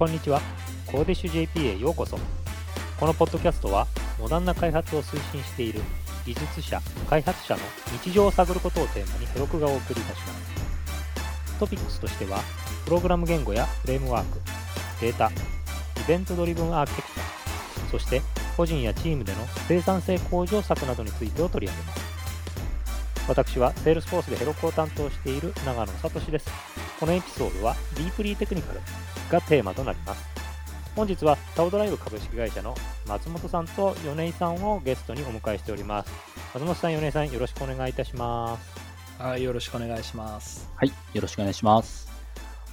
こんにちは。コーディッシュ JP へようこそ。このポッドキャストは、モダンな開発を推進している技術者、開発者の日常を探ることをテーマにヘロクがお送りいたします。トピックスとしては、プログラム言語やフレームワーク、データ、イベントドリブンアーキテクチャ、そして個人やチームでの生産性向上策などについてを取り上げます。私は Salesforce でヘロクを担当している長野聡です。このエピソードは Deeply Technical がテーマとなります。本日はタオドライブ株式会社の松本さんと米井さんをゲストにお迎えしております。松本さん、米井さん、よろしくお願いいたします。はい、よろしくお願いします。はい、よろしくお願いします。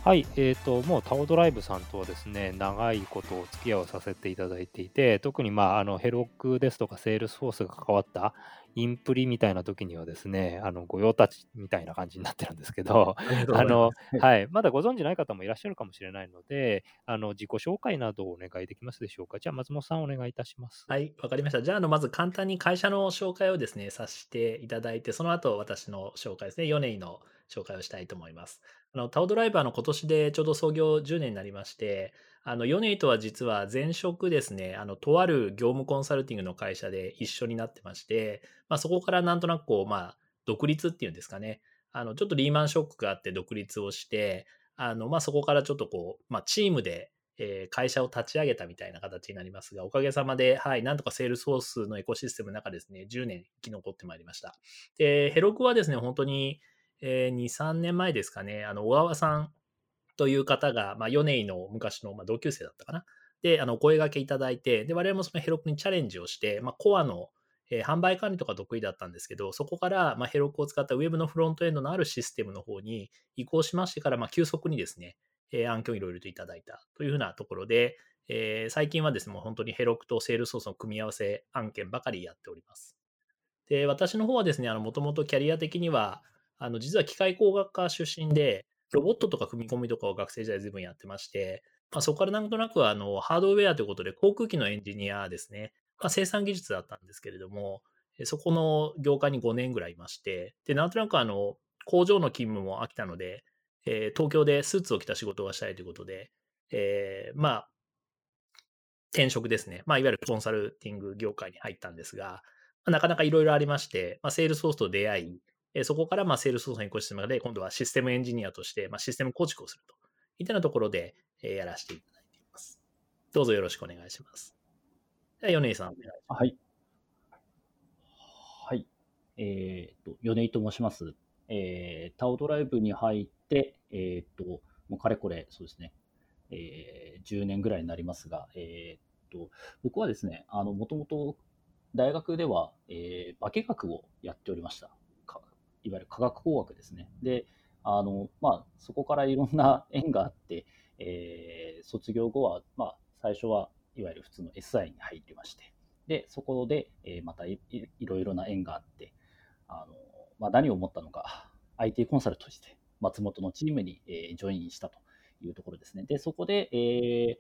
はい、えーと、もうタオドライブさんとはですね、長いことお付き合いをさせていただいていて、特にまあ、あの Heroku ですとか、セールスフォースが関わったインプリみたいな時にはですね、あの御用達みたいな感じになってるんですけど、あの、はい、まだご存知ない方もいらっしゃるかもしれないので、あの自己紹介などをお願いできますでしょうか？じゃあ、松本さん、お願いいたします。はい、わかりました。じゃあ、あのまず簡単に会社の紹介をですね、させていただいて、その後私の紹介ですね、米井の紹介をしたいと思います。あのタオドライバーの今年でちょうど創業10年になりまして、あの米井とは実は前職ですね、あのとある業務コンサルティングの会社で一緒になってまして、まあ、そこからなんとなくこう、まあ、独立っていうんですかね、あのちょっとリーマンショックがあって独立をして、あのまあ、そこからちょっとこう、まあ、チームでえ会社を立ち上げたみたいな形になりますが、おかげさまで、はい、なんとかセールスフォースのエコシステムの中ですね、10年生き残ってまいりました。で、 Heroku はですね、本当に、えー2、3年前ですかね、あの、小川さんという方が、まあ、米井の昔の、まあ、同級生だったかな。で、あの、お声掛けいただいて、で、我々もその Heroku にチャレンジをして、まあ、コアの、えー販売管理とか得意だったんですけど、そこから、まあ、ヘロクを使ったウェブのフロントエンドのあるシステムの方に移行しましてから、まあ、急速にですね、えー案件をいろいろといただいたというふうなところで、えー最近はですね、もう本当にヘロクとセールソースの組み合わせ案件ばかりやっております。で、私の方はですね、もともとキャリア的には、あの、実は機械工学科出身で、ロボットとか組み込みとかを学生時代随分やってまして、まあ、そこからなんとなくあの、ハードウェアということで航空機のエンジニアですね、まあ、生産技術だったんですけれども、そこの業界に5年ぐらいいまして、で、なんとなくあの、工場の勤務も飽きたので、えー東京でスーツを着た仕事がしたいということで、えーまあ、転職ですね。まあ、いわゆるコンサルティング業界に入ったんですが、まあなかなかいろいろありまして、まあ、セールスフォースと出会い、えそこからまあセールスフォースのエコシステムで、今度はシステムエンジニアとして、まあ、システム構築をするといったようなところで、えやらせていただいています。どうぞよろしくお願いします。では、米井さん、お願いします。はい。はい。えっ、と、米井と申します。えー、タオドライブに入って、えっ、と、もうかれこれ、そうですね、えー、10年ぐらいになりますが、えっ、と、僕はですね、あの、もともと大学では、えー、化学をやっておりました。いわゆる化学工学ですね。で、あの、まあ、そこからいろんな 縁があって、えー卒業後は、まあ、最初はいわゆる普通の SI に入りまして、で、そこで、えーまたいいろいろな縁があって、あのまあ、何を思ったのか、IT コンサルとして松本のチームに、えージョインしたというところですね。で、そこで、えー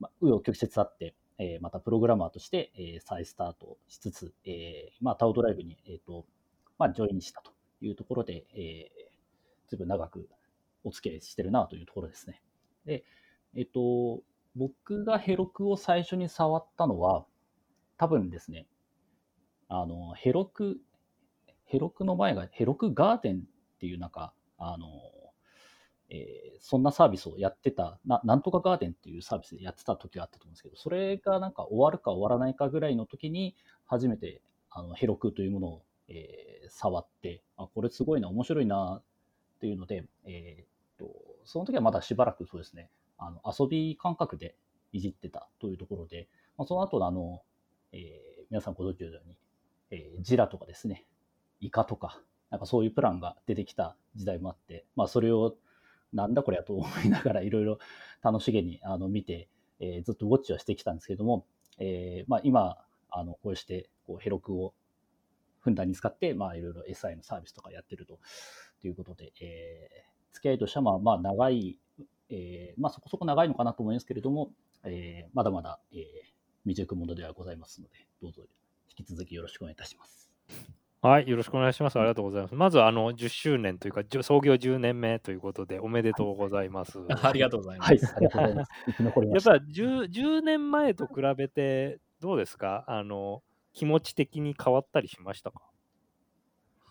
まあ、紆余曲折あって、えーまたプログラマーとして、えー再スタートしつつ、えーまあ、タオドライブに、えーとまあ、ジョインしたというところで、えー、ずいぶん長くお付き合いしてるなというところですね。で、えっと、僕がヘロクを最初に触ったのは、多分ですね、あの、ヘロク、ヘロクの前がヘロクガーデンっていうなんか、あの、えーそんなサービスをやってたな、なんとかガーデンっていうサービスでやってた時があったと思うんですけど、それがなんか終わるか終わらないかぐらいの時に、初めてあのヘロクというものを、えー触って、あ、これすごいな、面白いなっていうので、えーっと、その時はまだしばらくそうですね、あの遊び感覚でいじってたというところで、まあ、その後のあの、えー皆さんご存知のように、えージラとかですね、イカとか、なんかそういうプランが出てきた時代もあって、まあそれをなんだこれやと思いながらいろいろ楽しげにあの見て、えーずっとウォッチはしてきたんですけども、えーまあ今、あのこうしてこうヘロクをふんだんに使って、まあいろいろ SI のサービスとかやってるとということで、えー付き合いとしてはまあまあ長い、えーまあそこそこ長いのかなと思いますけれども、えーまだまだ、えー未熟者ではございますので、どうぞ引き続きよろしくお願いいたします。はい、よろしくお願いします。ありがとうございます。まず、あの、10周年というか、創業10年目ということで、おめでとうございます。ありがとうございまはい、す。ありがとうございます。やっぱ 10, 10年前と比べて、どうですか？あの、気持ち的に変わったりしましたか？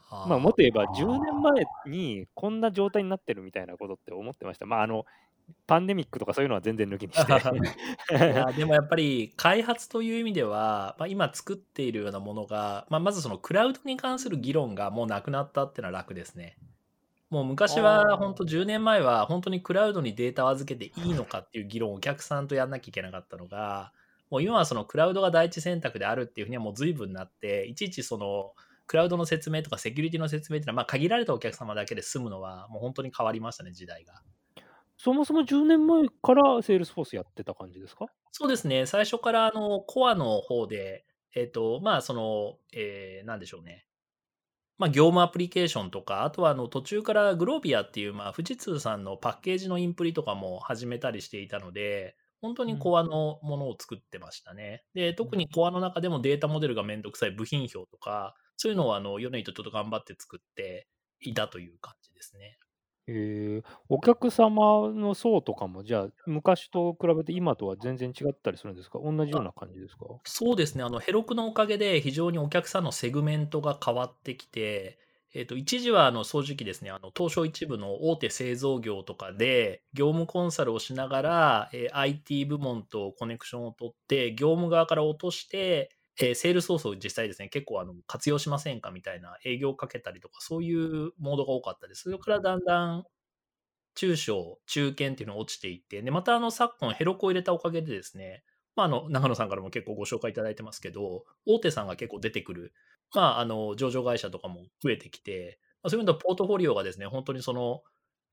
まあ、もっと言えば、あー10年前にこんな状態になってるみたいなことって思ってました。まあ、あの、パンデミックとかそういうのは全然抜きにして。でもやっぱり開発という意味では、まあ、今作っているようなものが、まあ、まずそのクラウドに関する議論がもうなくなったっていうのは楽ですね。もう昔は本当10年前は本当にクラウドにデータを預けていいのかっていう議論をお客さんとやんなきゃいけなかったのがもう今はそのクラウドが第一選択であるっていうふうにはもう随分なっていちいちそのクラウドの説明とかセキュリティの説明っていうのはまあ限られたお客様だけで済むのはもう本当に変わりましたね時代が。そもそも10年前からセールスフォースやってた感じですか？そうですね。最初からあのコアの方で、えっ、と、まあ、その、えーなんでしょうね。まあ、業務アプリケーションとか、あとはあの途中から GLOVIA っていう、まあ、富士通さんのパッケージのインプリとかも始めたりしていたので、本当にコアのものを作ってましたね。で、特にコアの中でもデータモデルがめんどくさい部品表とか、そういうのをあの、ヨネイとちょっと頑張って作っていたという感じですね。えー、お客様の層とかも、じゃあ、昔と比べて今とは全然違ったりするんですか？同じような感じですか？そうですね。あの、ヘロクのおかげで非常にお客さんのセグメントが変わってきて、えっと、一時はあの掃除機ですね、あの東証一部の大手製造業とかで業務コンサルをしながら、えー IT 部門とコネクションを取って、業務側から落として、えーセールスソースを実際ですね、結構あの活用しませんかみたいな営業をかけたりとか、そういうモードが多かったです。それからだんだん中小、中堅っていうのが落ちていって、で、またあの昨今ヘロクを入れたおかげでですね、まあ、あの長野さんからも結構ご紹介いただいてますけど、大手さんが結構出てくる、まあ、あの上場会社とかも増えてきて、まあ、そういう意味ではポートフォリオがですね、本当にその、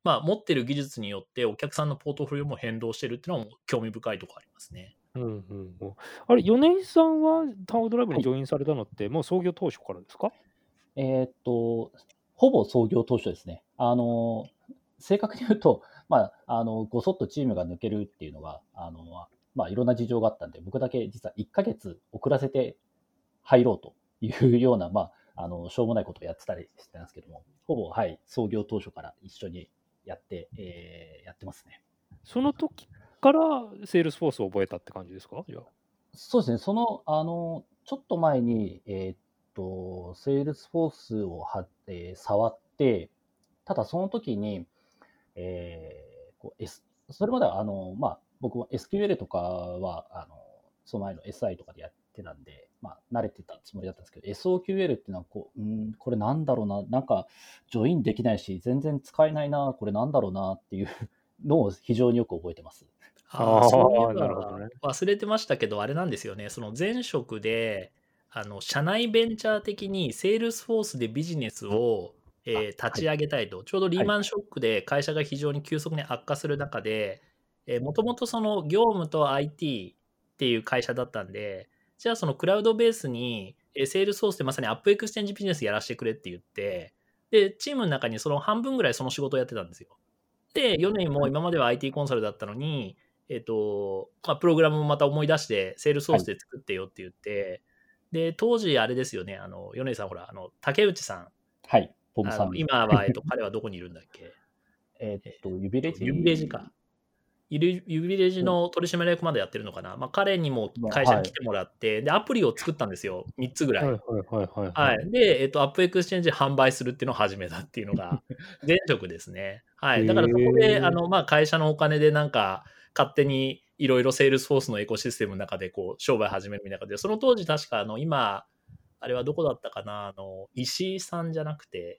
まあ、持ってる技術によってお客さんのポートフォリオも変動してるっていうのも興味深いところありますね。うんうんうん。あれ、米井さんはタオドライブにジョインされたのって、もう創業当初からですか？えーっと、ほぼ創業当初ですね。あの、正確に言うと、まあ、あの、ごそっとチームが抜けるっていうのは、あの、まあ、いろんな事情があったんで、僕だけ実は1ヶ月遅らせて入ろうというような、まあ、あの、しょうもないことをやってたりしてたんですけども、ほぼ、はい、創業当初から一緒にやって、えーやってますね。その時からセールスフォースを覚えたって感じですか？じゃあ。そうですね、その、あの、ちょっと前に、えーっと、セールスフォースをは、えー触って、ただその時に、えーこう S、それまでは、あの、まあ、僕も SQL とかは、あの、その前の SI とかでやってたんで、まあ、慣れてたつもりだったんですけど、SOQL っていうのは、こう、うん、これなんだろうな、なんか、ジョインできないし、全然使えないな、これなんだろうなっていう のを非常によく覚えてます。あーそういえばなるほどね。忘れてましたけど、あれなんですよね、その前職で、あの社内ベンチャー的にセールスフォースでビジネスを、えーあ立ち上げたいと、ちょうどリーマンショックで会社が非常に急速に悪化する中で、もともとその業務と IT っていう会社だったんで、じゃあそのクラウドベースに、えーセールスフォースでまさに AppExchange ビジネスやらせてくれって言って、で、チームの中にその半分ぐらいその仕事をやってたんですよ。で、4年も今までは IT コンサルだったのに、えっ、と、まあ、プログラムもまた思い出して、セールスソースで作ってよって言って、で、当時あれですよね、あの、米井さんほら、あの、竹内さん、はい、ボブあさん。の今は、えっと、彼はどこにいるんだっけ？えーっと、ユビレジユビレジか。ユビユビレジの取締役までやってるのかな、まあ、彼にも会社に来てもらって、で、アプリを作ったんですよ、3つぐらい。はいはいはいはい。はい。で、えっと、 AppExchange で販売するっていうのを始めたっていうのが、前職ですね。はい。だからそこへで、ーあの、まあ、会社のお金でなんか、勝手にいろいろセールスフォースのエコシステムの中で、こう、商売始めるみたいなで、その当時確か、あの、今、あれはどこだったかな、あの、石井さんじゃなくて、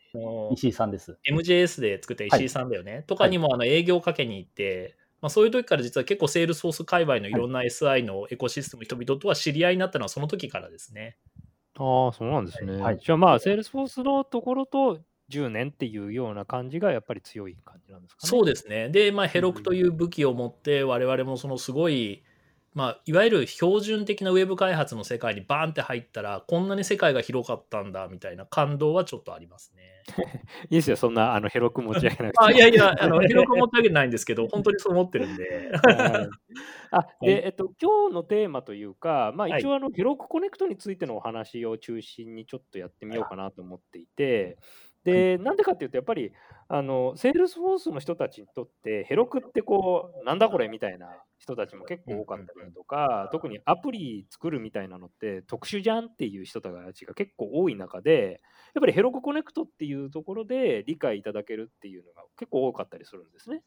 石井さんです。MJS で作った石井さんだよね。とかにも、あの、営業かけに行って、まあ、そういう時から実は結構セールスフォース界隈のいろんな SI のエコシステムの人々とは知り合いになったのはその時からですね。ああ、そうなんですね。はいじゃあまあ、セールスフォースのところと10年っていうような感じがやっぱり強い感じなんですかね。そうですね。で、まあ、 Heroku という武器を持って、我々もそのすごい、まあ、いわゆる標準的なウェブ開発の世界にバーンって入ったら、こんなに世界が広かったんだみたいな感動はちょっとありますね。いいですよ、そんなあの広く持ち上げなくて。あいやいや、あの広く持ってあげないんですけど、本当にそう思ってるんで。はい あはいで、えっと、今日のテーマというか、まあ、はい一応あの、 Heroku Connect についてのお話を中心にちょっとやってみようかなと思っていて、で、なんでかっていうと、やっぱり、あの、セールスフォースの人たちにとって、 Heroku ってこう、なんだこれみたいな人たちも結構多かったりだとか、特にアプリ作るみたいなのって特殊じゃんっていう人たちが結構多い中で、やっぱり Heroku Connect っていうところで理解いただけるっていうのが結構多かったりするんですね。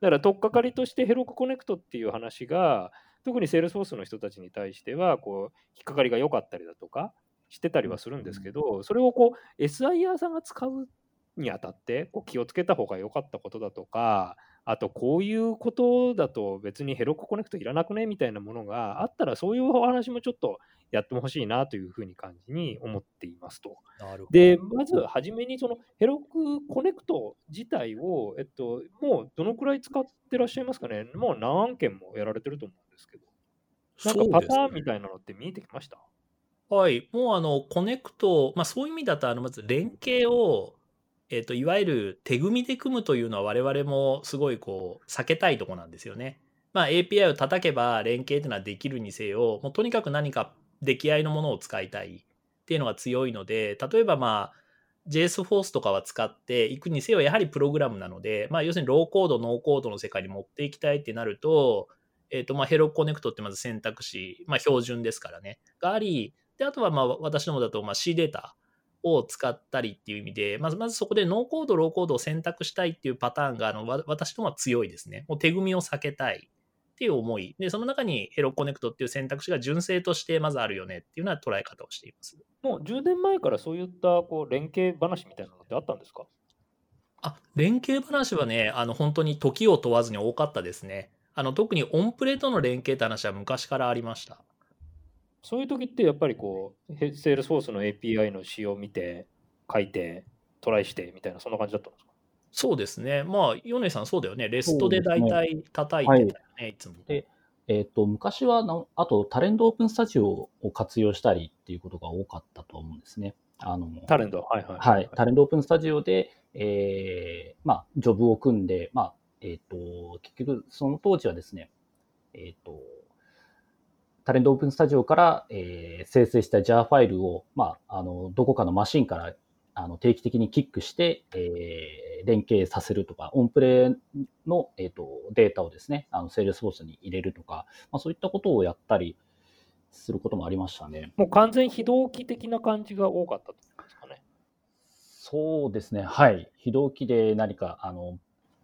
だから、取っかかりとして Heroku Connect っていう話が、特にセールスフォースの人たちに対しては、こう、引っかかりが良かったりだとか、してたりはするんですけど、それをこう、SIR さんが使うにあたって、こう気をつけた方が良かったことだとか、あと、こういうことだと別にヘロクコネクトいらなくねみたいなものがあったら、そういうお話もちょっとやってほしいなというふうに感じに思っていますと。なるほど。で、まずはじめにそのヘロクコネクト自体を、えっと、もうどのくらい使ってらっしゃいますかね？もう何件もやられてると思うんですけど。なんかパターンみたいなのって見えてきました？はい、もうあのコネクト、まあ、そういう意味だとあのまず連携を、えー、といわゆる手組みで組むというのは我々もすごいこう避けたいとこなんですよね。まあ、API を叩けば連携というのはできるにせよもうとにかく何か出来合いのものを使いたいっていうのが強いので例えばまあ JS フォースとかは使っていくにせよやはりプログラムなので、まあ、要するにローコードノーコードの世界に持っていきたいってなると,、えーとまあ、 Heroku Connect ってまず選択肢、まあ、標準ですからねがありで、あとはまあ私どもだとまあ C データを使ったりっていう意味で、まずまずそこでノーコード、ローコードを選択したいっていうパターンがあのわ私どもは強いですね。もう手組みを避けたいっていう思い。で、その中に Heroku Connect っていう選択肢が純正としてまずあるよねっていうような捉え方をしています。もう10年前からそういったこう連携話みたいなのってあったんですか？あ、連携話はね、あの本当に時を問わずに多かったですね。あの特にオンプレとの連携って話は昔からありました。そういう時ってやっぱりこう、ヘセールスフォースの API の仕様を見て、書いて、トライしてみたいな、そんな感じだったんですか？そうですね。まあ、米さんそうだよね。 REST で大体叩いてたよね、いつも。でえっ、と、昔はな、あと、 Talend Open Studio を活用したりっていうことが多かったと思うんですね。あの、 Talend、はいはい。はい、 Talend Open Studio で、えーまあ、ジョブを組んで、まあ、えっ、と、結局、その当時はですね、えっ、と、 Talend Open Studio から、えー生成した JAR ファイルを、まあ、あの、どこかのマシンからあの定期的にキックして、えー連携させるとか、オンプレの、えー、とデータをですね、あの、セールスフォースに入れるとか、まあ、そういったことをやったりすることもありましたね。もう完全非同期的な感じが多かったとですかね。そうですね。はい。非同期で何か、あの、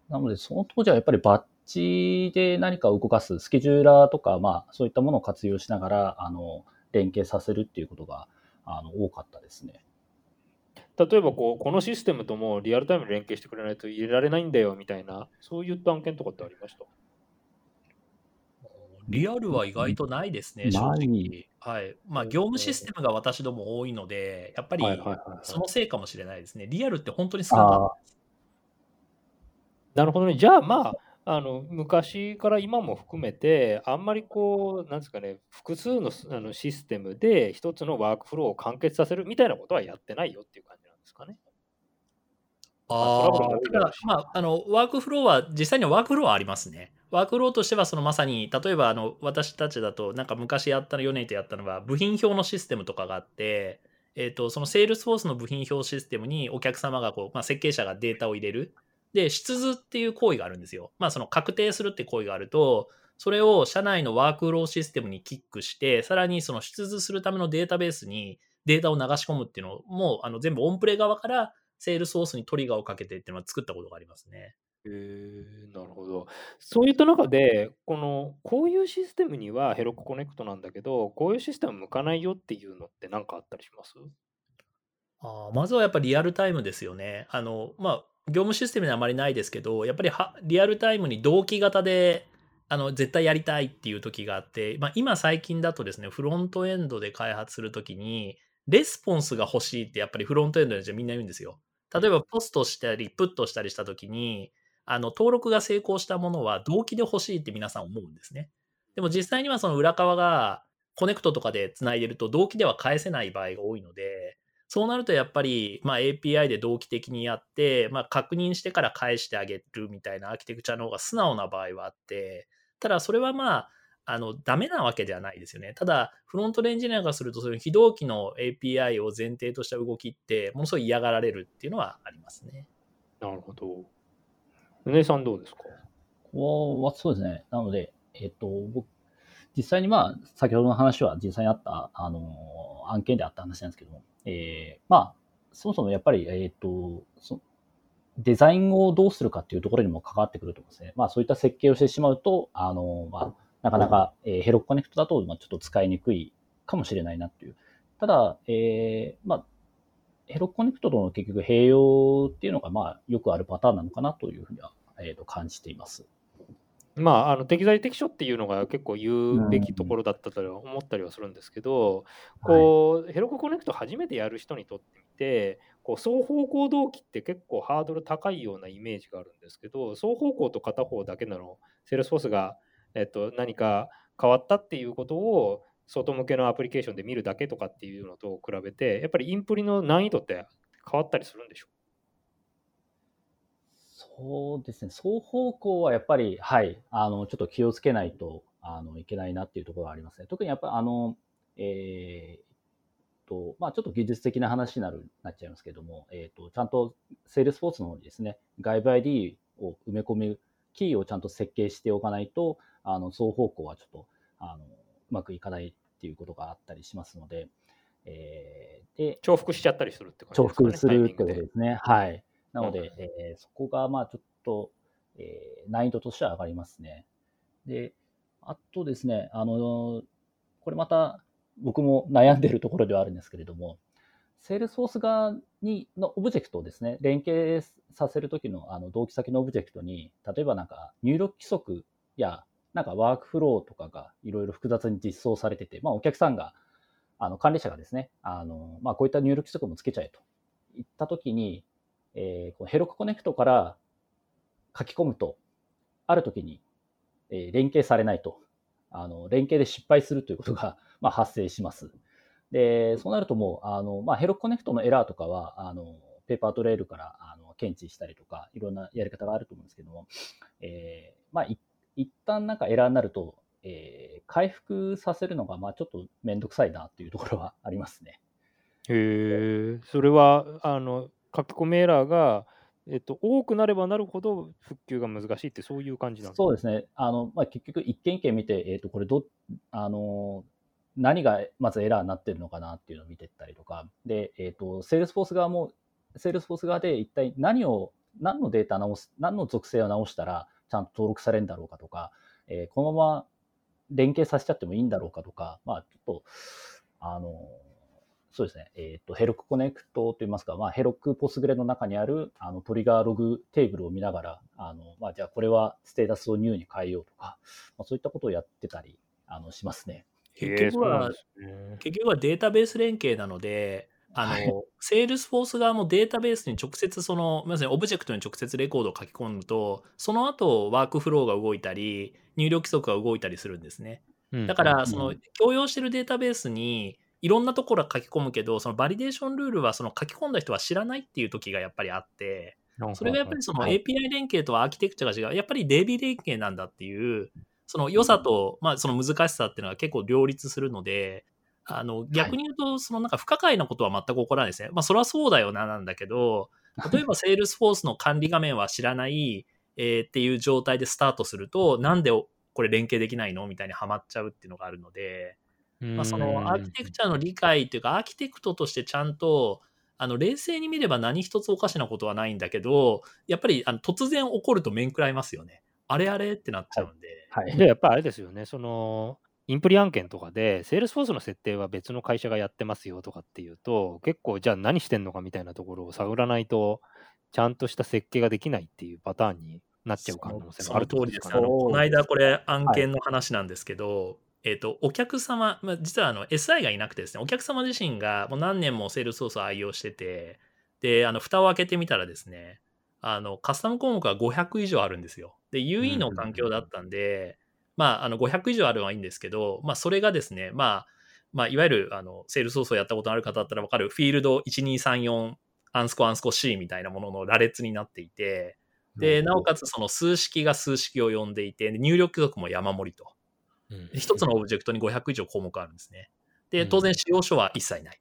なので、その当時はやっぱりバッジで何かを動かす、スケジューラーとか、まあ、そういったものを活用しながら、あの、連携させるっていうことが、あの、多かったですね。例えばこう、このシステムともリアルタイムで連携してくれないと入れられないんだよみたいな、そういった案件とかってありました？リアルは意外とないですね、うん正直。はい。まあ、業務システムが私ども多いので、やっぱりそのせいかもしれないですね。リアルって本当に少なかあったです。なるほどね。じゃあまあ、あの昔から今も含めて、あんまりこう、なんですかね、複数のあのシステムで一つのワークフローを完結させるみたいなことはやってないよっていう感じなんですかね。あだだろうし、まあ、あの、ワークフローは、実際にはワークフローはありますね。ワークフローとしては、そのまさに、例えば、あの、私たちだと、なんか昔やったの、4年とやったのは、部品表のシステムとかがあって、えっ、と、そのセールスフォースの部品表システムにお客様がこう、まあ、設計者がデータを入れる。で、出図っていう行為があるんですよ。まあ、その確定するって行為があると、それを社内のワークフローシステムにキックして、さらにその出図するためのデータベースにデータを流し込むっていうのを、もうあの全部オンプレ側からセールスフォースにトリガーをかけてっていうのは作ったことがありますね。へえなるほど。そういった中で、この、こういうシステムには Heroku Connect なんだけど、こういうシステム向かないよっていうのって何かあったりします？あーまずはやっぱりリアルタイムですよね。あの、まあ、業務システムにはあまりないですけど、やっぱりはリアルタイムに同期型で、あの、絶対やりたいっていう時があって、まあ、今最近だとですね、フロントエンドで開発するときに、レスポンスが欲しいってやっぱりフロントエンドでみんな言うんですよ。例えばポストしたり、プットしたりしたときに、あの、登録が成功したものは同期で欲しいって皆さん思うんですね。でも実際にはその裏側がコネクトとかでつないでると同期では返せない場合が多いので、そうなるとやっぱり、まあ、API で同期的にやって、まあ、確認してから返してあげるみたいなアーキテクチャの方が素直な場合はあって、ただそれはまあ、あの、ダメなわけではないですよね。ただ、フロントエンジニアがすると、そういう非同期の API を前提とした動きって、ものすごい嫌がられるっていうのはありますね。なるほど。米さんどうですか？こはそうですね。なので、えっと、僕、実際にまあ、先ほどの話は実際にあった、あの、案件であった話なんですけども、えー、まあ、そもそもやっぱり、えっと、デザインをどうするかっていうところにも関わってくると思うんですね。まあ、そういった設計をしてしまうと、あの、まあ、なかなか、えー、ヘロコネクトだと、まあ、ちょっと使いにくいかもしれないなっていう。ただ、えー、まあ、ヘロコネクトとの結局併用っていうのが、まあ、よくあるパターンなのかなというふうには、えー、と感じています。まあ、あの適材適所っていうのが結構言うべきところだったと思ったりはするんですけど、こう Heroku Connect 初めてやる人にとってみてこう双方向同期って結構ハードル高いようなイメージがあるんですけど双方向と片方だけなのセールスフォースがえっと、何か変わったっていうことを外向けのアプリケーションで見るだけとかっていうのと比べてやっぱりインプリの難易度って変わったりするんでしょうそうですね、双方向はやっぱり、はい、あのちょっと気をつけないとあのいけないなっていうところがありますね。特にやっぱりあの、えーとまあ、ちょっと技術的な話になるなっちゃいますけども、えーと、ちゃんとセールスフォースの方にですね、外部 ID を埋め込むキーをちゃんと設計しておかないと、あの双方向はちょっとあのうまくいかないっていうことがあったりしますので、えー、で重複しちゃったりするって感じですかね。重複するってことですね。はい。なので、うん、えー、そこがまあちょっと、えー、難易度としては上がりますね。で、あとですね、あの、これまた僕も悩んでるところではあるんですけれども、セールスフォース側にのオブジェクトをですね、連携させるときのあの同期先のオブジェクトに、例えばなんか入力規則やなんかワークフローとかがいろいろ複雑に実装されてて、まあ、お客さんが、あの管理者がですね、あのまあ、こういった入力規則もつけちゃえといったときに、えー、このヘロクコネクトから書き込むと、あるときに、えー、連携されないと、あの連携で失敗するということが、まあ、発生します。で、そうなるともう、あのまあ、ヘロクコネクトのエラーとかは、あのペーパートレールからあの検知したりとか、いろんなやり方があると思うんですけども、えーまあ、一旦なんかエラーになると、えー、回復させるのが、まあちょっとめんどくさいなっていうところはありますね。へえ、それは、あの、書き込みエラーが、えっと、多くなればなるほど復旧が難しいって、そういう感じなんですか？そうですね。あの、まあ、結局、一件一件見て、えっと、これど、あの、何がまずエラーになってるのかなっていうのを見ていったりとか、で、えっと、セールスフォース側も、セールスフォース側で一体何を、何のデータ直す、何の属性を直したら、ちゃんと登録されるんだろうかとか、えー、このまま連携させちゃってもいいんだろうかとか、まあ、ちょっと、あの、そうですね、えっ、ー、と、 Heroku Connect といいますか、まあ、 Heroku ポスグレの中にあるあのトリガーログテーブルを見ながら、あの、まあ、じゃあこれはステータスをニューに変えようとか、まあ、そういったことをやってたり、あの、しますね。結局は、結局はデータベース連携なので、あの、はい、セールスフォース側もデータベースに直接その、まさにオブジェクトに直接レコードを書き込むと、その後ワークフローが動いたり、入力規則が動いたりするんですね。だから、その、共用してるデータベースに、いろんなところ書き込むけど、そのバリデーションルールはその書き込んだ人は知らないっていう時がやっぱりあって、それがやっぱりその API 連携とアーキテクチャが違う、やっぱり DB 連携なんだっていう、その良さと、まあ、その難しさっていうのは結構両立するので、あの、逆に言うと、そのなんか不可解なことは全く起こらないですね。まあ、それはそうだよな、なんだけど、例えば、セールスフォースの管理画面は知らない、えー、っていう状態でスタートすると、なんでこれ連携できないの？みたいにはまっちゃうっていうのがあるので、まあ、そのアーキテクチャの理解っていうか、アーキテクトとしてちゃんと、あの冷静に見れば何一つおかしなことはないんだけど、やっぱりあの突然起こると面食らいますよね。あれあれってなっちゃうんで。はい、で、やっぱあれですよね、その、インプリ案件とかで、セールスフォースの設定は別の会社がやってますよとかっていうと、結構じゃあ何してんのかみたいなところを探らないと、ちゃんとした設計ができないっていうパターンになっちゃう可能性があると思うんですか、ね、この間これ案件の話なんですけど、はいえっ、と、お客様、まあ、実はあの SI がいなくてですね、お客様自身がもう何年もセールスフォースを愛用してて、で、あの、蓋を開けてみたらですね、あの、カスタム項目が500以上あるんですよ。で、UE の環境だったんで、まあ、あの500以上あるのはいいんですけど、まあ、それがですね、まあ、まあ、いわゆるあのセールスソースをやったことのある方だったら分かるフィールド1234アンスコアンスコ C みたいなものの羅列になっていて、で、なおかつその数式が数式を呼んでいて、入力族も山盛りと。一つのオブジェクトに500以上項目あるんですね。で、当然使用書は一切ない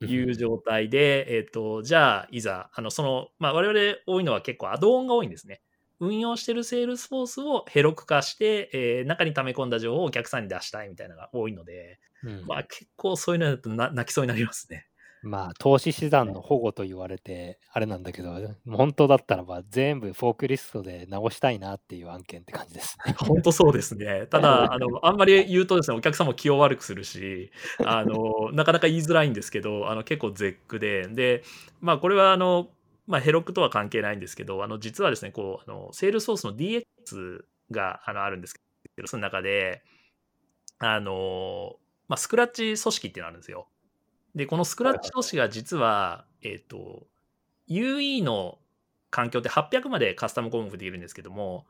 という状態で、えっ、と、じゃあ、いざ、あの、その、まあ、我々多いのは結構アドオンが多いんですね。運用してるセールスフォースを Heroku 化して、えー、中に溜め込んだ情報をお客さんに出したいみたいなのが多いので、うん、まあ結構そういうのだと泣きそうになりますね。まあ、投資資産の保護と言われて、あれなんだけど、本当だったらば全部フォークリストで直したいなっていう案件って感じですね。本当そうですね。ただ、あの、あんまり言うとですね、お客さんも気を悪くするし、あの、なかなか言いづらいんですけど、あの、結構絶句で、で、まあ、これは、あの、まあ、ヘロクとは関係ないんですけど、あの、実はですね、こう、あの、セールソースの DX が、あの、あるんですけど、その中で、あの、まあ、スクラッチ組織っていうのがあるんですよ。で、このスクラッチ都市が実は、えっ、ー、と、UE の環境って800までカスタム項目できるんですけども、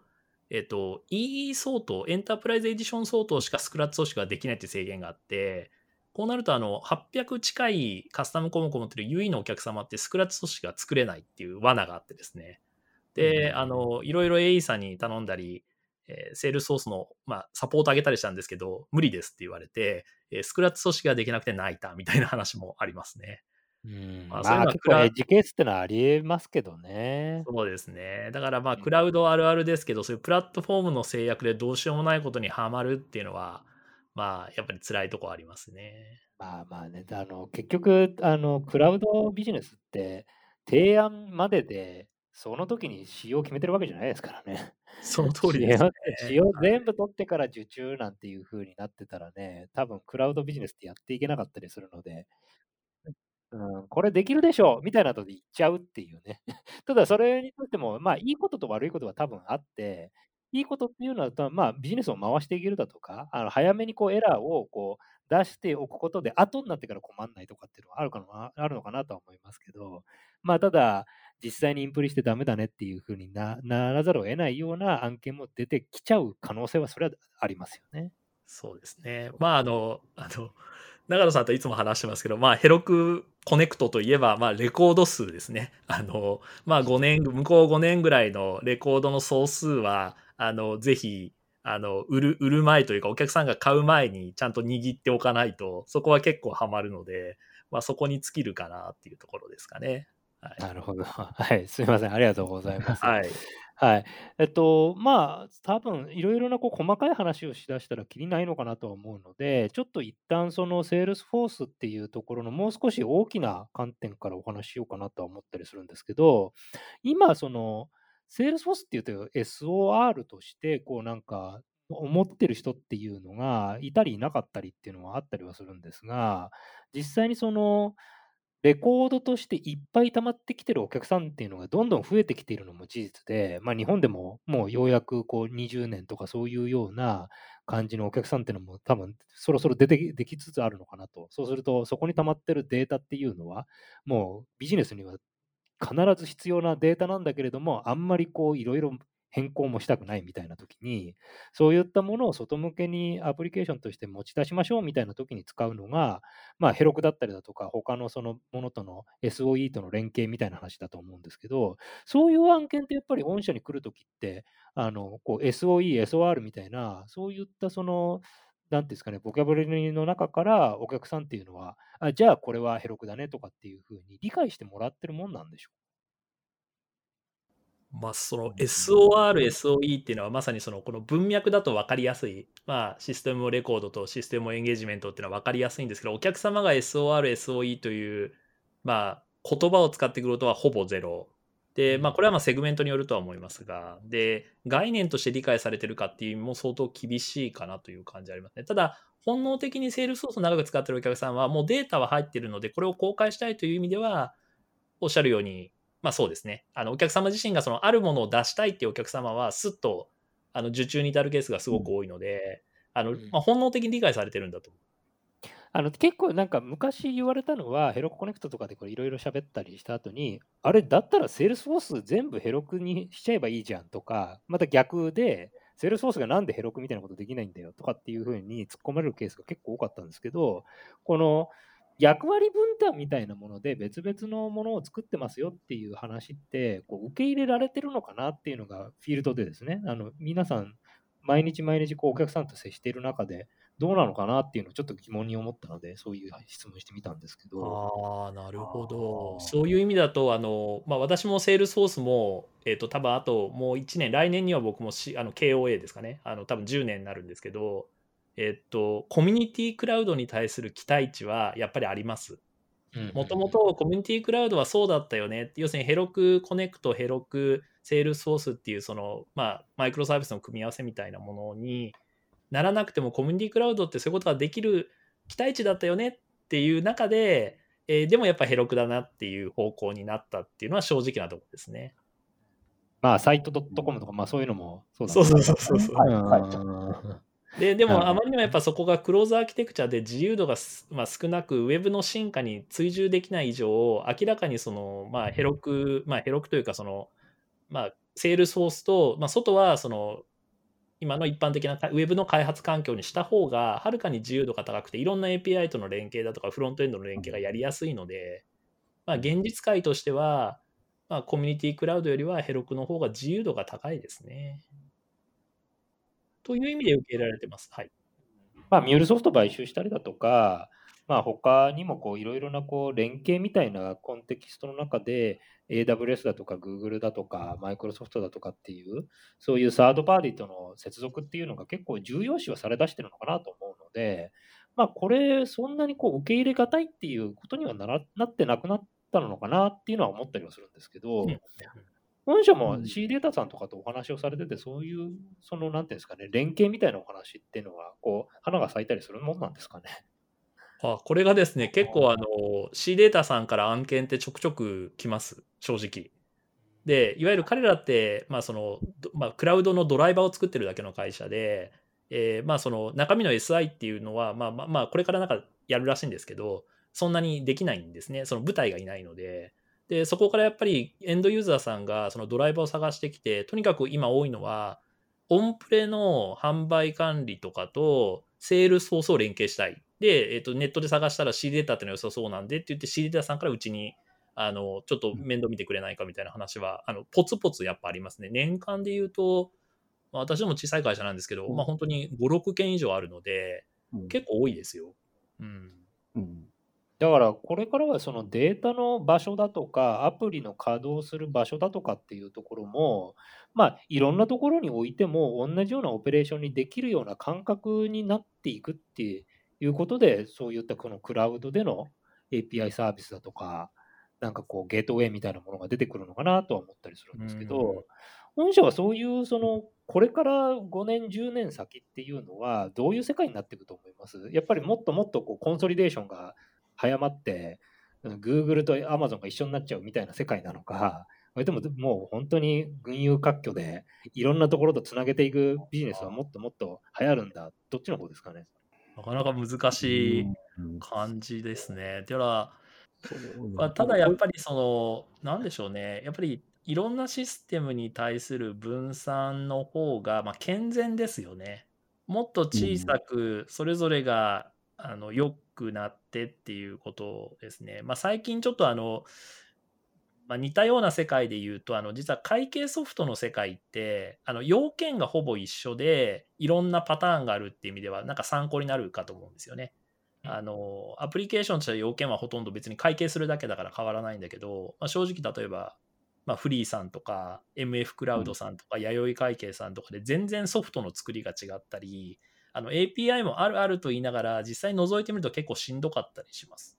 えっ、ー、と、EE 相当、エンタープライズエディション相当しかスクラッチ組織ができないっていう制限があって、こうなると、あの、800近いカスタム項目を持ってる UE のお客様ってスクラッチ組織が作れないっていう罠があってですね。で、あの、いろいろ AE さんに頼んだり、えー、セールスソースの、まあ、サポート上げたりしたんですけど、無理ですって言われて、えー、スクラッチ組織ができなくて泣いたみたいな話もありますね。うん、まあ、そまあ、結構エッジケースってのはありえますけどね。そうですね。だからまあ、クラウドあるあるですけど、そういうプラットフォームの制約でどうしようもないことにはまるっていうのは、まあ、やっぱり辛いとこありますね。まあまあね、あの結局あの、クラウドビジネスって提案までで、その時に仕様を決めてるわけじゃないですからね。その通りです、ね。仕様全部取ってから受注なんていう風になってたらね、多分クラウドビジネスってやっていけなかったりするので、うん、これできるでしょうみたいなとで言っちゃうっていうね。ただそれにとっても、まあいいことと悪いことは多分あって、いいことっていうのは、まあビジネスを回していけるだとか、あの早めにこうエラーをこう出しておくことで、後になってから困んないとかっていうのはあるかなあるのかなとは思いますけど、まあただ、実際にインプリしてダメだねっていうふうにならざるを得ないような案件も出てきちゃう可能性はそれはありますよね。そうですね。まああの、あの、長野さんといつも話してますけど、まあ、 Heroku Connect といえば、まあ、レコード数ですね。あの、まあ、5年、向こう5年ぐらいのレコードの総数は、あの、ぜひ、あの、売る、売る前というか、お客さんが買う前にちゃんと握っておかないと、そこは結構ハマるので、まあ、そこに尽きるかなっていうところですかね。はい、なるほど。はい、すみません。ありがとうございます。はい。はい。えっと、まあ、多分いろいろなこう細かい話をしだしたらきりないのかなとは思うので、ちょっと一旦そのセールスフォースっていうところのもう少し大きな観点からお話ししようかなとは思ったりするんですけど、今、その、セールスフォースっていうと SOR として、こうなんか、思ってる人っていうのがいたりいなかったりっていうのはあったりはするんですが、実際にその、レコードとしていっぱい溜まってきてるお客さんっていうのがどんどん増えてきているのも事実で、まあ、日本でももうようやくこう20年とかそういうような感じのお客さんっていうのも多分そろそろ出てできつつあるのかなと。そうするとそこに溜まってるデータっていうのはもうビジネスには必ず必要なデータなんだけれどもあんまりこういろいろ変更もしたくないみたいな時に、そういったものを外向けにアプリケーションとして持ち出しましょうみたいな時に使うのが、まあ、ヘロクだったりだとか、他のそのものとの SOE との連携みたいな話だと思うんですけど、そういう案件ってやっぱり御社に来るときって、あのこう SOE、SOR みたいな、そういったその、なんですかね、ボキャブラリーの中からお客さんっていうのは、あじゃあこれはヘロクだねとかっていうふうに理解してもらってるもんなんでしょう？まあ、その SOR、SOE っていうのはまさにそのこの文脈だと分かりやすい、まあ、システムレコードとシステムエンゲージメントっていうのは分かりやすいんですけど、お客様が SOR、SOE という、まあ、言葉を使ってくることはほぼゼロ。で、まあ、これはまあセグメントによるとは思いますが、で、概念として理解されてるかっていう意味も相当厳しいかなという感じありますね。ただ、本能的にセールスソースを長く使ってるお客さんは、もうデータは入ってるので、これを公開したいという意味では、おっしゃるように、まあそうですね。あのお客様自身がそのあるものを出したいっていうお客様は、すっとあの受注に至るケースがすごく多いので、あのまあ、本能的に理解されてるんだとあの結構なんか昔言われたのは、 Heroku Connect とかでいろいろ喋ったりした後に、あれ、だったらセールスフォース全部 Heroku にしちゃえばいいじゃんとか、また逆で、セールスフォースがなんで Heroku みたいなことできないんだよとかっていうふうに突っ込まれるケースが結構多かったんですけど、この役割分担みたいなもので別々のものを作ってますよっていう話ってこう受け入れられてるのかなっていうのがフィールドでですね、あの皆さん毎日毎日こうお客さんと接している中でどうなのかなっていうのをちょっと疑問に思ったので、そういう質問してみたんですけど。ああ、なるほど。そういう意味だと、あの、まあ、私もセールスフォースも、えっと、多分あともう1年、来年には僕もしあの KOA ですかね、あの多分10年になるんですけど、えっと、コミュニティクラウドに対する期待値はやっぱりあります。もともとコミュニティクラウドはそうだったよね。要するに Heroku Connect、Heroku、セールスフォースっていうその、まあ、マイクロサービスの組み合わせみたいなものにならなくてもコミュニティクラウドってそういうことができる期待値だったよねっていう中で、えーでもやっぱ Heroku だなっていう方向になったっていうのは正直なところですね。まあ、 Site.com とか、まあそういうのもそうだそうそうそうそうそう。はいはいうんででもあまりにもやっぱそこがクローズアーキテクチャで自由度がす、まあ、少なくウェブの進化に追従できない以上明らかにその、まあ、 Heroku、まあ、 Heroku というかその、まあ、セールスフォースと、まあ、外はその今の一般的なウェブの開発環境にした方がはるかに自由度が高くていろんな API との連携だとかフロントエンドの連携がやりやすいので、まあ、現実界としては、まあ、コミュニティクラウドよりは Heroku の方が自由度が高いですね。という意味で受け入れられてます。はい。まあ、ミュールソフト買収したりだとか、まあ、他にもこういろいろなこう連携みたいなコンテキストの中で、AWS だとか Google だとか Microsoft だとかっていう、そういうサードパーティーとの接続っていうのが結構重要視はされだしてるのかなと思うので、まあ、これ、そんなにこう受け入れがたいっていうことにはならなってなくなったのかなっていうのは思ったりはするんですけど、うん本社もうん C データさんとかとお話をされてて、そういう、その、なんていうんですかね、連携みたいなお話っていうのは、こう、花が咲いたりするもんなんですかね？あこれがですね、結構あの C データさんから案件ってちょくちょく来ます、正直。で、いわゆる彼らって、まあそのどまあ、クラウドのドライバーを作ってるだけの会社で、えーまあその中身の SI っていうのは、まあまあ、まあ、これからなんかやるらしいんですけど、そんなにできないんですね。その部隊がいないので。で、そこからやっぱりエンドユーザーさんがそのドライバーを探してきて、とにかく今多いのは、オンプレの販売管理とかと、セールスフォースを連携したい。で、えっとネットで探したら C データってのは良さそうなんでって言って C データさんからうちにあのちょっと面倒見てくれないかみたいな話は、あのポツポツやっぱありますね。年間で言うと、まあ私ども小さい会社なんですけど、うんまあ本当に5、6件以上あるので、うん結構多いですよ。うん。うんだから、これからはそのデータの場所だとか、アプリの稼働する場所だとかっていうところも、まあ、いろんなところに置いても、同じようなオペレーションにできるような感覚になっていくっていうことで、そういったこのクラウドでの API サービスだとか、なんかこう、ゲートウェイみたいなものが出てくるのかなとは思ったりするんですけうん。ど、本社はそういう、その、これから5年、10年先っていうのは、どういう世界になっていくと思いますやっぱりもっともっとこうコンソリデーションが早まって、うん Google と Amazon が一緒になっちゃうみたいな世界なのか、それでももう本当に群雄割拠で、いろんなところとつなげていくビジネスはもっともっと流行るんだ。どっちの方ですかね？なかなか難しいうん感じですね。では、まあ、ただやっぱりその、なんでしょうね、やっぱりいろんなシステムに対する分散の方が、まあ、健全ですよね。もっと小さく、それぞれが、あの良くなってっていうことですね。まあ、最近ちょっとあの、まあ、似たような世界で言うと、あの実は会計ソフトの世界って、あの要件がほぼ一緒で、いろんなパターンがあるっていう意味では、なんか参考になるかと思うんですよね。あのアプリケーションとしては要件はほとんど別に会計するだけだから変わらないんだけど、まあ、正直例えば、まあ、フリーさんとか MF クラウドさんとか弥生会計さんとかで全然ソフトの作りが違ったりあの API もあるあると言いながら実際覗いてみると結構しんどかったりします。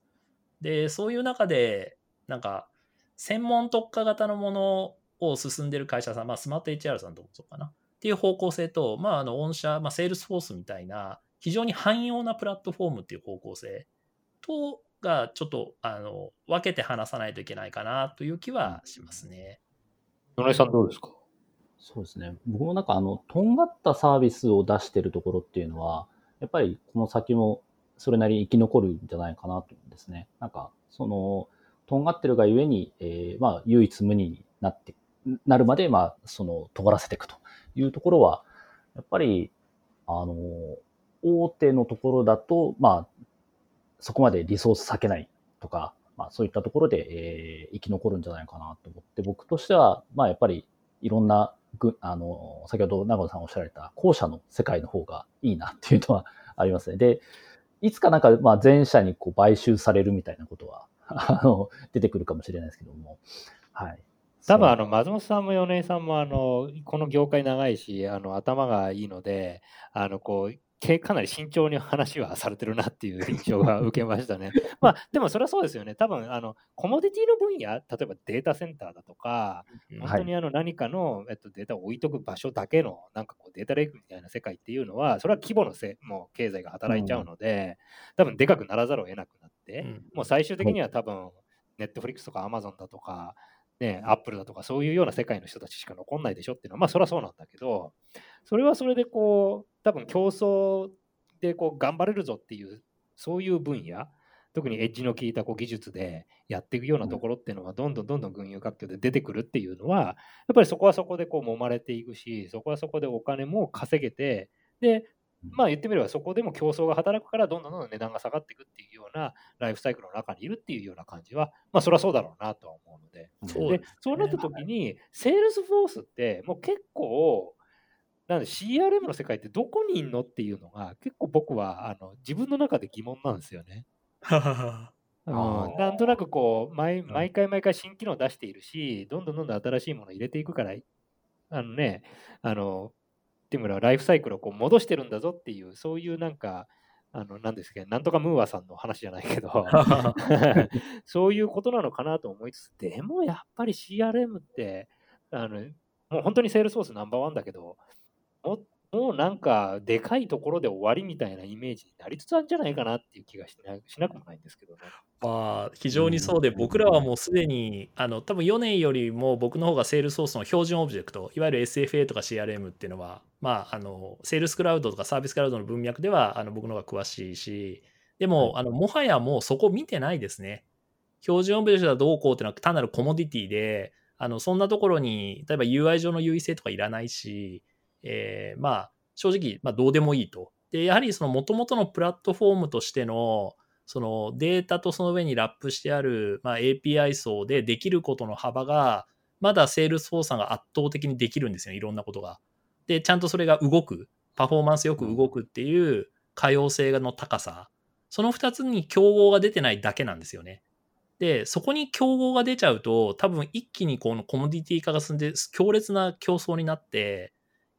でそういう中でなんか専門特化型のものを進んでる会社さん、まあ、スマート HR さんともそうかなっていう方向性と、まあ、あの御社、まあ、セールスフォースみたいな非常に汎用なプラットフォームっていう方向性とがちょっとあの分けて話さないといけないかなという気はしますね。野根さんどうですか？そうですね。僕もなんかあの、とんがったサービスを出してるところっていうのは、やっぱりこの先もそれなりに生き残るんじゃないかなと思うんですね。なんか、その、とんがってるがゆえに、えーまあ、唯一無二になって、なるまで、まあ、その、尖らせていくというところは、やっぱり、あの、大手のところだと、まあ、そこまでリソース避けないとか、まあ、そういったところで、えー、生き残るんじゃないかなと思って、僕としては、まあ、やっぱりいろんな、あの、先ほど長野さんおっしゃられた後者の世界の方がいいなっていうのは ありますね。で、いつかなんか、まあ、前者にこう買収されるみたいなことは、あの、出てくるかもしれないですけども、はい。多分あの松本さんも米井さんもあのこの業界長いしあの頭がいいのであのこうかなり慎重に話はされてるなっていう印象が受けましたね。まあでもそれはそうですよね。多分あのコモディティの分野、例えばデータセンターだとか、本当にあの何かの、えっと、データを置いとく場所だけのなんかこうデータレイクみたいな世界っていうのは、それは規模のせもう経済が働いちゃうので、多分でかくならざるを得なくなって、もう最終的には多分、ネットフリックスとかアマゾンだとか、ね、アップルだとかそういうような世界の人たちしか残んないでしょっていうのは、まあそれはそうなんだけど、それはそれでこう、多分競争でこう頑張れるぞっていう、そういう分野、特にエッジの効いたこう技術でやっていくようなところっていうのがどんどんどんどん群雄割拠で出てくるっていうのは、やっぱりそこはそこでこう揉まれていくし、そこはそこでお金も稼げて、で、まあ言ってみればそこでも競争が働くからどんどんどんどん値段が下がっていくっていうようなライフサイクルの中にいるっていうような感じは、まあそれはそうだろうなとは思うので。そうで、そうなった時に、セールスフォースってもう結構、なんで CRM の世界ってどこにいんのっていうのが結構僕はあの自分の中で疑問なんですよね。うん、なんとなくこう毎毎回毎回新機能出しているし、どんどんどんどん新しいものを入れていくから、あのね、あのっていうのはライフサイクルをこう戻してるんだぞっていう、そういうなんか、あの、なんですけど、なんとかムーアさんの話じゃないけど、そういうことなのかなと思いつつ、でもやっぱり CRM って、あの、もう本当にセールスフォースナンバーワンだけど、ももうなんか、でかいところで終わりみたいなイメージになりつつあるんじゃないかなっていう気がしなしなくもないんですけどね。まあ、非常にそうで、僕らはもうすでに、あの、多分4年よりも僕の方がセールスフォースの標準オブジェクト、いわゆる SFA とか CRM っていうのは、まあ、あの、セールスクラウドとかサービスクラウドの文脈では、あの、僕の方が詳しいし、でも、あの、もはやもうそこ見てないですね。標準オブジェクトはどうこうっていうのは単なるコモディティで、あの、そんなところに、例えば UI 上の優位性とかいらないし、えー、まあ、正直、まあ、どうでもいいと。で、やはりその元々のプラットフォームとしての、そのデータとその上にラップしてある、まあ、API 層でできることの幅が、まだセールスフォースさんが圧倒的にできるんですよ、いろんなことが。で、ちゃんとそれが動く、パフォーマンスよく動くっていう可用性の高さ。その2つに競合が出てないだけなんですよね。で、そこに競合が出ちゃうと、多分一気にこのコモディティ化が進んで、強烈な競争になって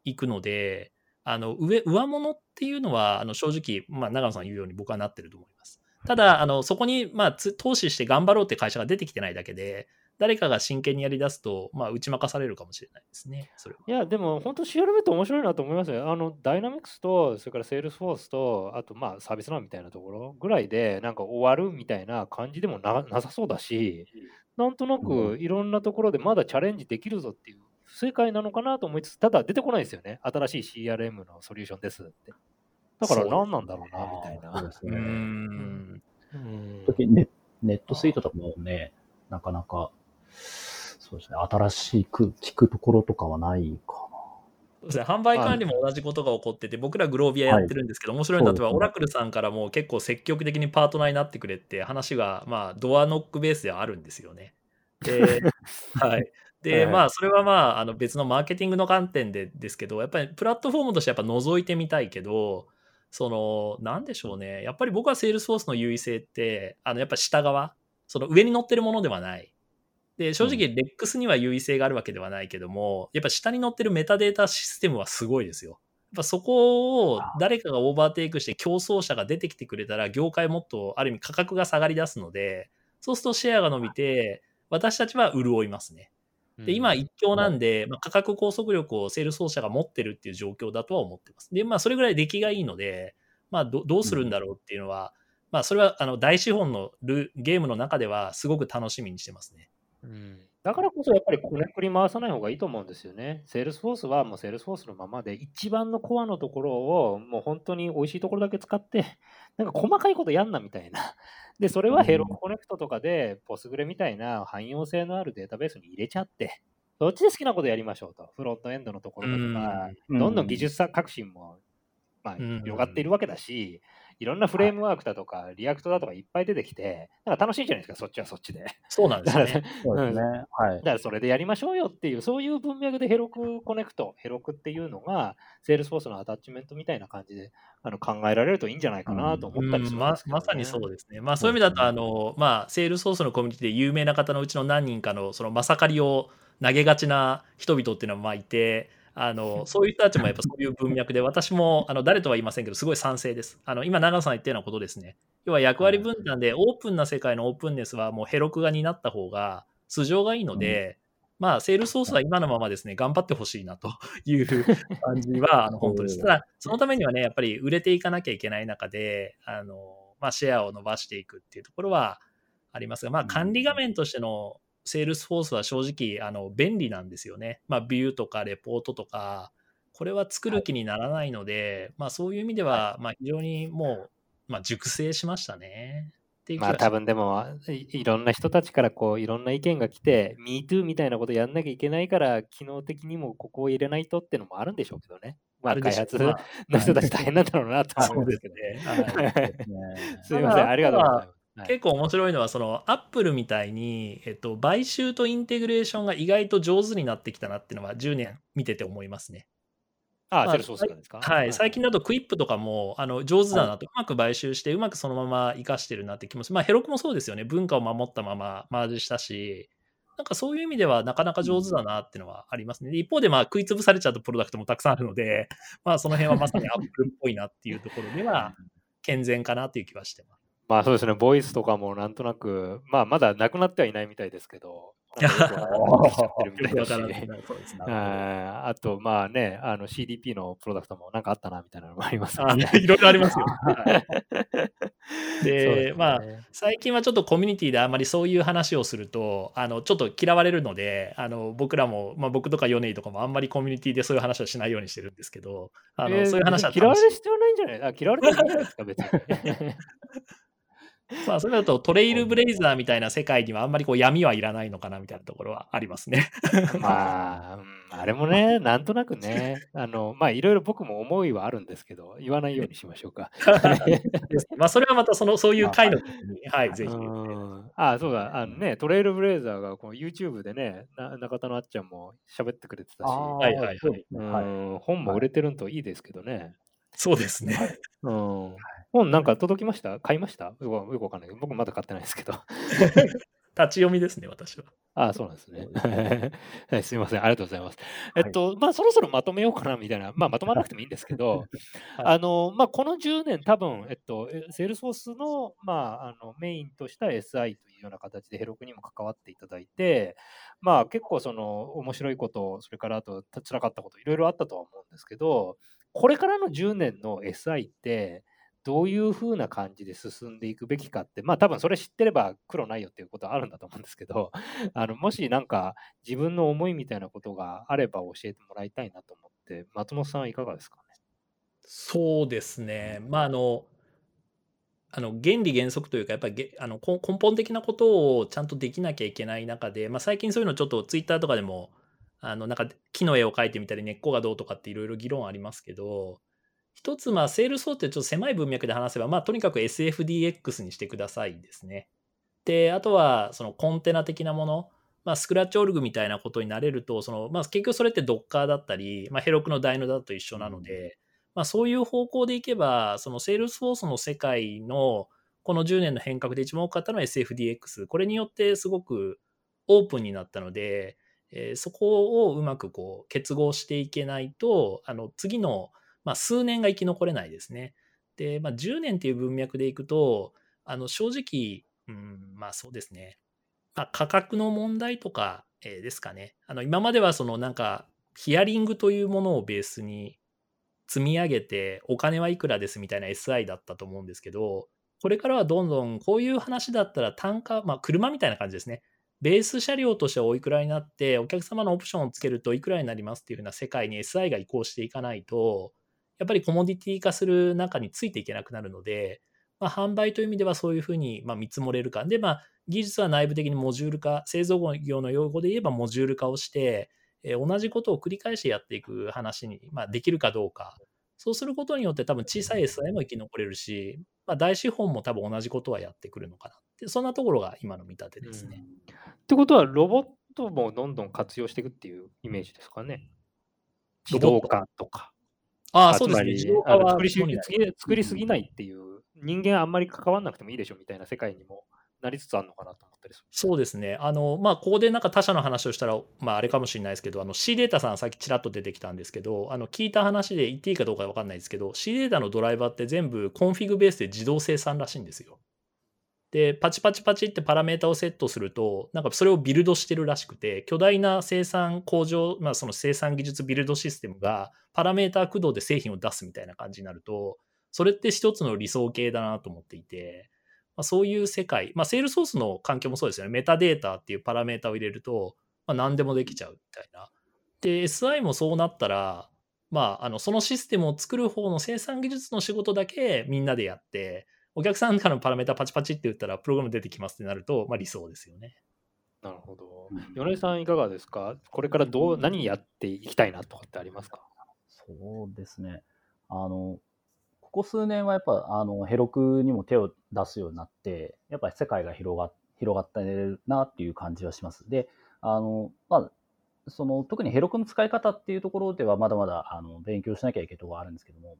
いくので、あの上上物っていうのはあの正直、まあ、長野さん言うように僕はなってると思います。ただ、あのそこに、まあ、投資して頑張ろうって会社が出てきてないだけで、誰かが真剣にやりだすと、まあ、打ち負かされるかもしれないですね。それいや、でも本当 CRM って面白いなと思いますよ。あの、ダイナミクスと、それからセールスフォースと、あとまあ ServiceNow みたいなところぐらいで、なんか終わるみたいな感じでもななさそうだし、なんとなくいろんなところでまだチャレンジできるぞっていう正解なのかなと思いつつ、ただ出てこないですよね。新しい CRM のソリューションですって。だから何なんだろうな、みたいな。そうですね。うん。時ネネットスイートとかもね、なかなか、そうですね、新しく聞くところとかはないかな。そうですね、販売管理も同じことが起こってて、僕らグロービアやってるんですけど、はい、面白いのは、オラクルさんからも結構積極的にパートナーになってくれって話が、まあ、ドアノックベースではあるんですよね。で、はい。で、まあ、それはまあ、あの別のマーケティングの観点でですけど、やっぱりプラットフォームとしてやっぱ覗いてみたいけど、その、なんでしょうね。やっぱり僕は Salesforce の優位性って、あの、やっぱ下側、その上に乗ってるものではない。で、正直、 LEX には優位性があるわけではないけども、やっぱ下に乗ってるメタデータシステムはすごいですよ。やっぱそこを誰かがオーバーテイクして競争者が出てきてくれたら、業界もっとある意味価格が下がり出すので、そうするとシェアが伸びて、私たちは潤いますね。で、今一強なんで、まあ、価格拘束力をセールス奏者が持ってるっていう状況だとは思ってます。で、まあ、それぐらい出来がいいので、まあど、どうするんだろうっていうのは、まあ、それはあの大資本のルゲームの中ではすごく楽しみにしてますね。うん、だからこそやっぱりこねくり回さない方がいいと思うんですよね。 Salesforce はもう Salesforce のままで、一番のコアのところをもう本当に美味しいところだけ使って、なんか細かいことやんなみたいな。で、それは Heroku Connect とかで、ポスグレみたいな汎用性のあるデータベースに入れちゃって、どっちで好きなことやりましょうと。フロントエンドのところとか、うんどんどん技術革新も、まあ、うん広がっているわけだし、いろんなフレームワークだとか、 React だとかいっぱい出てきて、なんか楽しいじゃないですか、そっちはそっちで。そうなんですよね。そうですね。はい。だからそれでやりましょうよっていう、そういう文脈で Heroku Connect、Heroku っていうのが、Salesforce のアタッチメントみたいな感じであの考えられるといいんじゃないかなと思ったりするんまですけど、ねまさにそうですね。まあそういう意味だと、あの、まあ、 Salesforce のコミュニティで有名な方のうちの何人かの、そのまさかりを投げがちな人々っていうのはまあいて、あのそういう人たちもやっぱそういう文脈で、私も あの誰とは言いませんけど、すごい賛成です。あの今、長野さん言ったようなことですね。要は役割分担で、オープンな世界の openness はもう Heroku が担った方が、素性がいいので、まあ、 Salesforce は今のままですね、頑張ってほしいなという 感じは、あの本当です。ただ、そのためにはね、やっぱり売れていかなきゃいけない中で、あのまあ、シェアを伸ばしていくっていうところはありますが、まあ、管理画面としての Salesforce は正直、あの便利なんですよね。まあ、ビューとかレポートとか、これは作る気にならないので、まあ、そういう意味では、まあ、非常にもう、まあ、熟成しましたね。っていう気まあ多分でもいいろんな人たちからこういろんな意見が来て MeToo みたいなことやんなきゃいけないから機能的にもここを入れないとってのもあるんでしょうけどね。まあ開発の人たち大変なんだろうなと思うんですけど。ね。はい すいません、ありがとうございます。はい結構面白いのは、そのアップルみたいに、えっと、買収とインテグレーションが意外と上手になってきたなっていうのは10年見てて思いますね。あ、まあセルソースがですかはい、最近だとクイップとかもあの上手だなと、うまく買収して、うまくそのまま生かしてるなって気もする。まあ、ヘロクもそうですよね。文化を守ったままマージしたし、なんかそういう意味ではなかなか上手だなっていうのはありますね。で一方で、まあ、食い潰されちゃうとプロダクトもたくさんあるので、まあ、その辺はまさにアップルっぽいなっていうところでは、健全かなという気はしてます。まあそうですね、ボイスとかもなんとなく、まあまだなくなってはいないみたいですけど。ああと、まあね、あの CDP のプロダクトもなんかあったなみたいなのもありますあね。いろいろありますよ。で、すまあ、ね最近はちょっとコミュニティであんまりそういう話をすると、あのちょっと嫌われるので、あの僕らも、まあ、僕とかヨネイとかもあんまりコミュニティでそういう話はしないようにしてるんですけど、あのえーそういう話は嫌われる必要ないんじゃない？あ嫌われてるんじゃないですか、別に。まあ、それだとトレイルブレイザーみたいな世界にはあんまりこう闇はいらないのかなみたいなところはありますね。まあ、うんあれもね、なんとなくね、あの、まあいろいろ僕も思いはあるんですけど、言わないようにしましょうか。まあそれはまたそのそういう回の時に、はい、ぜひ。うんあ、そうだ、あのね、トレイルブレイザーがこの YouTube でね、な中田のあっちゃんも喋ってくれてたし、はいはいはい本も売れてるといいですけどね。そうですね。うん、本なんか届きました？買いました？よくよくわかんないけど、僕まだ買ってないですけど。立ち読みですね、私は。あそうなんですね。はいすみません、ありがとうございます。えっと、まあ、そろそろまとめようかなみたいな、まあ、まとまらなくてもいいんですけど、はいあの、まあ、この10年、多分、えっと、え Salesforce の、まあ、あの、メインとした SI というような形で Heroku にも関わっていただいて、まあ、結構、その、面白いこと、それからあと、辛かったこと、いろいろあったとは思うんですけど、これからの10年の SI って、どういうふうな感じで進んでいくべきかって、まあ多分それ知ってれば苦労ないよっていうことはあるんだと思うんですけど、あのもしなんか自分の思いみたいなことがあれば教えてもらいたいなと思って、松本さんはいかがですかね？そうですね。まあ、あの、あの原理原則というか、やっぱりげあのこ根本的なことをちゃんとできなきゃいけない中で、まあ、最近そういうのちょっとツイッターとかでも、あのなんか木の絵を描いてみたり、根っこがどうとかっていろいろ議論ありますけど、一つ、まあ、 Salesforce ってちょっと狭い文脈で話せば、まあ、とにかく SFDX にしてくださいですね。で、あとは、そのコンテナ的なもの、まあ、 scratch org みたいなことになれると、そのまあ、結局それって Docker だったり、まあ、 Heroku の Dyno だと一緒なので、まあ、そういう方向でいけば、その Salesforce の世界のこの10年の変革で一番多かったのは SFDX。これによってすごくオープンになったので、えーそこをうまくこう結合していけないと、あの次の、まあ、数年が生き残れないですね。で、まあ、10年っていう文脈でいくと、あの正直、うん、まあそうですね。まあ、価格の問題とか、えですかね。あの今まではそのなんかヒアリングというものをベースに積み上げてお金はいくらですみたいな SI だったと思うんですけど、これからはどんどんこういう話だったら単価、まあ車みたいな感じですね。ベース車両としてはおいくらになって、お客様のオプションをつけるといくらになりますっていうふうな世界に SI が移行していかないと、やっぱりコモディティ化する中についていけなくなるので、まあ、販売という意味ではそういうふうにまあ見積もれるか。で、まあ、技術は内部的にモジュール化、製造業の用語で言えばモジュール化をして、えー、同じことを繰り返してやっていく話に、まあ、できるかどうか。そうすることによって多分小さい SI も生き残れるし、まあ、大資本も多分同じことはやってくるのかなって、そんなところが今の見立てですね。うん、ってことは、ロボットもどんどん活用していくっていうイメージですかね。自動化とか。ああ、そうですね。自動化は作り作りすぎないっていう、人間あんまり関わんなくてもいいでしょみたいな世界にもなりつつあるのかなと思ったりする。そうですね。あの、まあ、ここでなんか他社の話をしたら、まあ、あれかもしれないですけど、あの、C データさんさっきちらっと出てきたんですけど、あの、聞いた話で言っていいかどうかわかんないですけど、C データのドライバーって全部コンフィグベースで自動生産らしいんですよ。で、パチパチパチってパラメータをセットすると、なんかそれをビルドしてるらしくて、巨大な生産工場、まあその生産技術ビルドシステムがパラメータ駆動で製品を出すみたいな感じになると、それって一つの理想形だなと思っていて、まあ、そういう世界、まあ、セールソースの環境もそうですよね。メタデータっていうパラメータを入れると、まあ、何でもできちゃうみたいな。で、SI もそうなったら、まあ、あのそのシステムを作る方の生産技術の仕事だけみんなでやって、お客さんからのパラメータパチパチって言ったら、プログラム出てきますってなると、まあ、理想ですよね。なるほど。米さん、いかがですか？これからどう、何やっていきたいなとかってありますか？そうですね。あの、ここ数年はやっぱ、あの、ヘロクにも手を出すようになって、やっぱり世界が広が広がってるなっていう感じはします。で、あの、まあ、その、特にヘロクの使い方っていうところではまだまだ、あの、勉強しなきゃいけないところがあるんですけども、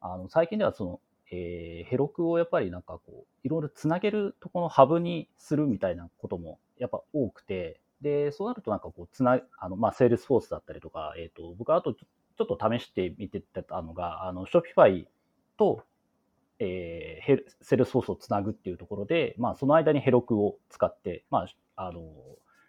あの、最近ではその、えー、 Heroku をやっぱりなんかこう、いろいろつなげるとこのハブにするみたいなこともやっぱ多くて、で、そうなるとなんかこう、つな、あの、まあ、 Salesforce だったりとか、えーっと、僕はあとちょっと試してみてたのが、あの、 Shopify と、えー、 Salesforce をつなぐっていうところで、まあ、その間に Heroku を使って、まあ、あの、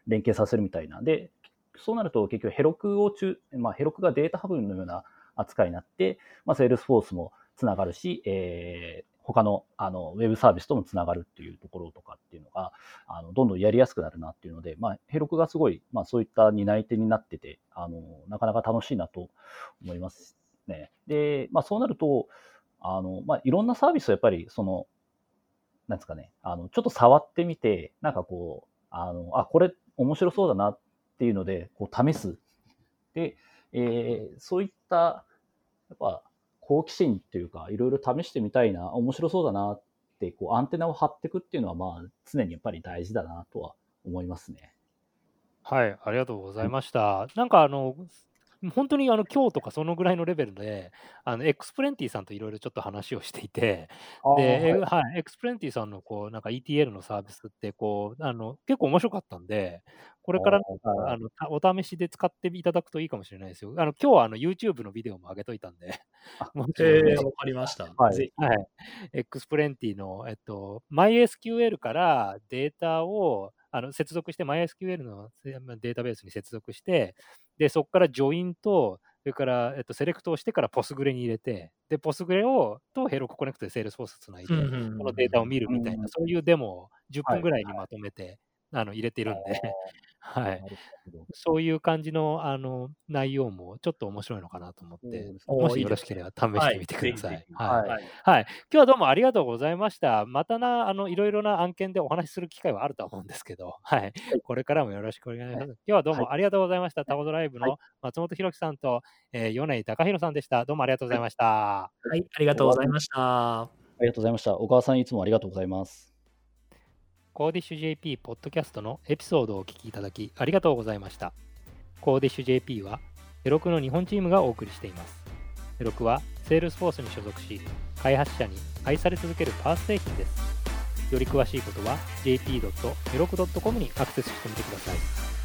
連携させるみたいな。で、そうなると結局 Heroku を中、まあ、 Heroku がデータハブのような扱いになって、まあ、 Salesforce もつながるし、えー、他のあのウェブサービスともつながるっていうところとかっていうのが、あのどんどんやりやすくなるなっていうので、まあ、 Heroku がすごい、まあ、そういった担い手になってて、あのなかなか楽しいなと思いますね。で、まあ、そうなると、あの、まあ、いろんなサービスをやっぱり、その、なんですかね、あの、ちょっと触ってみて、なんかこう、あの、あ、これ面白そうだなっていうので、こう試す。で、えー、そういった、やっぱ、好奇心っていうか、いろいろ試してみたいな、面白そうだなって、こう、アンテナを張っていくっていうのは、まあ、常にやっぱり大事だなとは思いますね。はい、ありがとうございました。なんかあの、本当にあの今日とかそのぐらいのレベルで、あの Xplenty さんといろいろちょっと話をしていて、で、はい、 Xplenty さんのこうなんか ETL のサービスってこうあの結構面白かったんで、これからあのお試しで使っていただくといいかもしれないですよ。あの今日はあの YouTube のビデオも上げといたんで、もちろん、ね、わかりました。はい。はい、 Xplenty の、えっと、MySQL からデータをあの接続して MySQL のデータベースに接続して、で、そこからジョインと、それから、えっと、セレクトをしてからポスグレに入れて、で、ポスグレをと Heroku Connect で Salesforce つないで、このデータを見るみたいな、そういうデモを10分ぐらいにまとめて、あの入れてるんで、はい、そういう感じのあの内容もちょっと面白いのかなと思って、もしよろしければ試してみてください。はい、はい、今日はどうもありがとうございました。またな、あのいろいろな案件でお話しする機会はあると思うんですけど、はい、これからもよろしくお願いします。今日はどうもありがとうございました。タオドライブの松本博樹さんと、えー、米井隆弘さんでした。どうもありがとうございました。はい、ありがとうございました。ありがとうございました。小川さんいつもありがとうございます。コーディッシュ JP ポッドキャストのエピソードをお聞きいただきありがとうございました。コーディッシュ JP はヘロクの日本チームがお送りしています。 Heroku は Salesforce に所属し、開発者に愛され続ける PaaS 製品です。より詳しいことは j p e r o c o m にアクセスしてみてください。